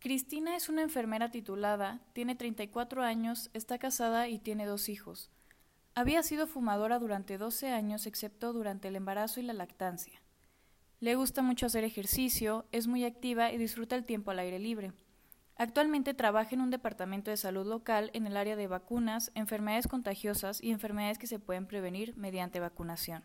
es una enfermera titulada, tiene 34 años, está casada y tiene dos hijos. Había sido fumadora durante 12 años excepto durante el embarazo y la lactancia. Le gusta mucho hacer ejercicio, es muy activa y disfruta el tiempo al aire libre. Actualmente trabaja en un departamento de salud local en el área de vacunas, enfermedades contagiosas y enfermedades que se pueden prevenir mediante vacunación.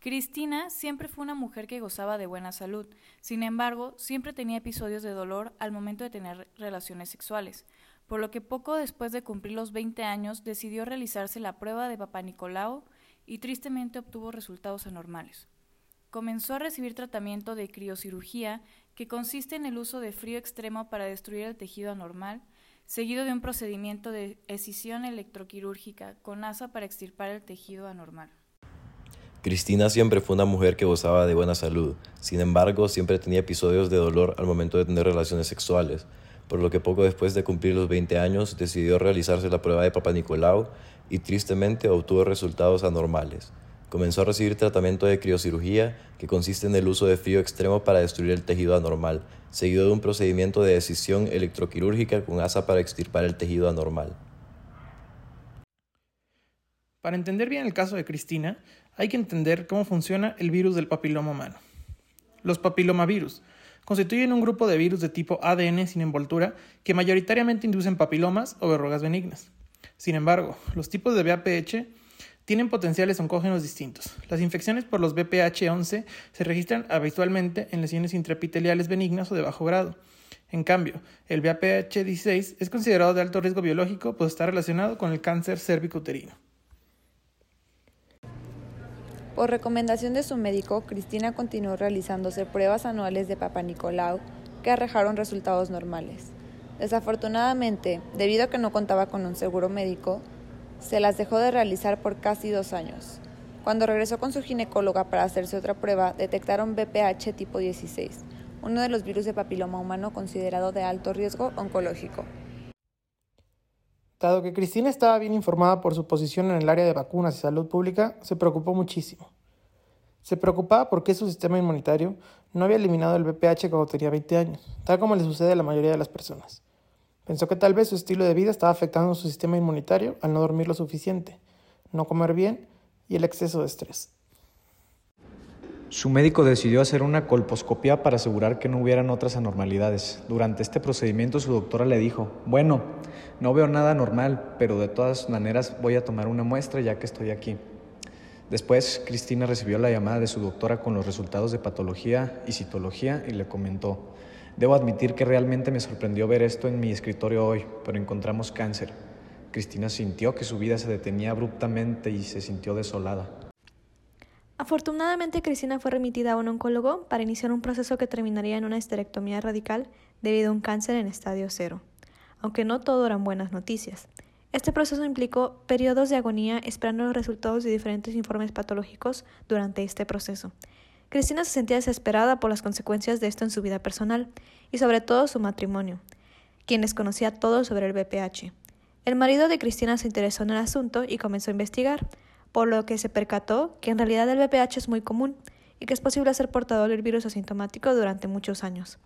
Cristina siempre fue una mujer que gozaba de buena salud, sin embargo, siempre tenía episodios de dolor al momento de tener relaciones sexuales, por lo que poco después de cumplir los 20 años decidió realizarse la prueba de Papa Nicolau y tristemente obtuvo resultados anormales. Comenzó a recibir tratamiento de criocirugía que consiste en el uso de frío extremo para destruir el tejido anormal, seguido de un procedimiento de escisión electroquirúrgica con asa para extirpar el tejido anormal. Cristina siempre fue una mujer que gozaba de buena salud, sin embargo siempre tenía episodios de dolor al momento de tener relaciones sexuales, por lo que poco después de cumplir los 20 años decidió realizarse la prueba de Papa Nicolau y tristemente obtuvo resultados anormales. Comenzó a recibir tratamiento de criocirugía, que consiste en el uso de frío extremo para destruir el tejido anormal, seguido de un procedimiento de decisión electroquirúrgica con asa para extirpar el tejido anormal. Para entender bien el caso de Cristina, hay que entender cómo funciona el virus del papiloma humano. Los papilomavirus constituyen un grupo de virus de tipo ADN sin envoltura que mayoritariamente inducen papilomas o verrugas benignas. Sin embargo, los tipos de VPH tienen potenciales oncógenos distintos. Las infecciones por los BPH11 se registran habitualmente en lesiones intraepiteliales benignas o de bajo grado. En cambio, el BPH16 es considerado de alto riesgo biológico pues está relacionado con el cáncer cervicouterino. Por recomendación de su médico, Cristina continuó realizándose pruebas anuales de Papa Nicolau que arrojaron resultados normales. Desafortunadamente, debido a que no contaba con un seguro médico, se las dejó de realizar por casi dos años. Cuando regresó con su ginecóloga para hacerse otra prueba, detectaron BPH tipo 16, uno de los virus de papiloma humano considerado de alto riesgo oncológico. Dado que Cristina estaba bien informada por su posición en el área de vacunas y salud pública, se preocupó muchísimo. Se preocupaba porque su sistema inmunitario no había eliminado el BPH cuando tenía 20 años, tal como le sucede a la mayoría de las personas. Pensó que tal vez su estilo de vida estaba afectando su sistema inmunitario al no dormir lo suficiente, no comer bien y el exceso de estrés. Su médico decidió hacer una colposcopia para asegurar que no hubieran otras anormalidades. Durante este procedimiento su doctora le dijo, bueno, no veo nada normal, pero de todas maneras voy a tomar una muestra ya que estoy aquí. Después, Cristina recibió la llamada de su doctora con los resultados de patología y citología y le comentó, Debo admitir que realmente me sorprendió ver esto en mi escritorio hoy, pero encontramos cáncer. Cristina sintió que su vida se detenía abruptamente y se sintió desolada. Afortunadamente, Cristina fue remitida a un oncólogo para iniciar un proceso que terminaría en una esterectomía radical debido a un cáncer en estadio cero. Aunque no todo eran buenas noticias. Este proceso implicó periodos de agonía esperando los resultados de diferentes informes patológicos durante este proceso. Cristina se sentía desesperada por las consecuencias de esto en su vida personal y sobre todo su matrimonio, quien desconocía todo sobre el BPH. El marido de Cristina se interesó en el asunto y comenzó a investigar, por lo que se percató que en realidad el BPH es muy común y que es posible ser portador del virus asintomático durante muchos años.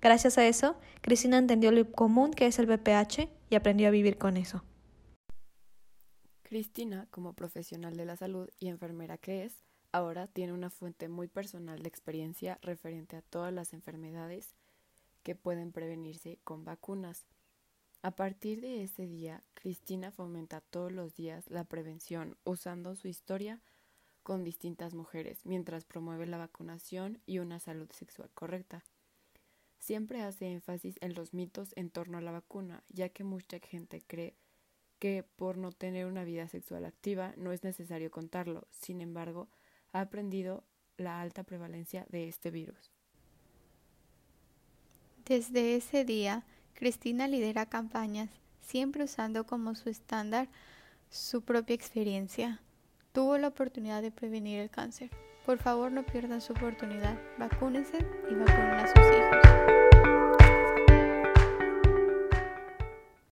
Gracias a eso, Cristina entendió lo común que es el BPH y aprendió a vivir con eso. Cristina, como profesional de la salud y enfermera que es, ahora tiene una fuente muy personal de experiencia referente a todas las enfermedades que pueden prevenirse con vacunas. A partir de ese día, Cristina fomenta todos los días la prevención usando su historia con distintas mujeres, mientras promueve la vacunación y una salud sexual correcta. Siempre hace énfasis en los mitos en torno a la vacuna, ya que mucha gente cree que por no tener una vida sexual activa no es necesario contarlo. Sin embargo, ha aprendido la alta prevalencia de este virus. Desde ese día, Cristina lidera campañas, siempre usando como su estándar su propia experiencia. Tuvo la oportunidad de prevenir el cáncer. Por favor, no pierdan su oportunidad. Vacúnense y vacunen a sus hijos.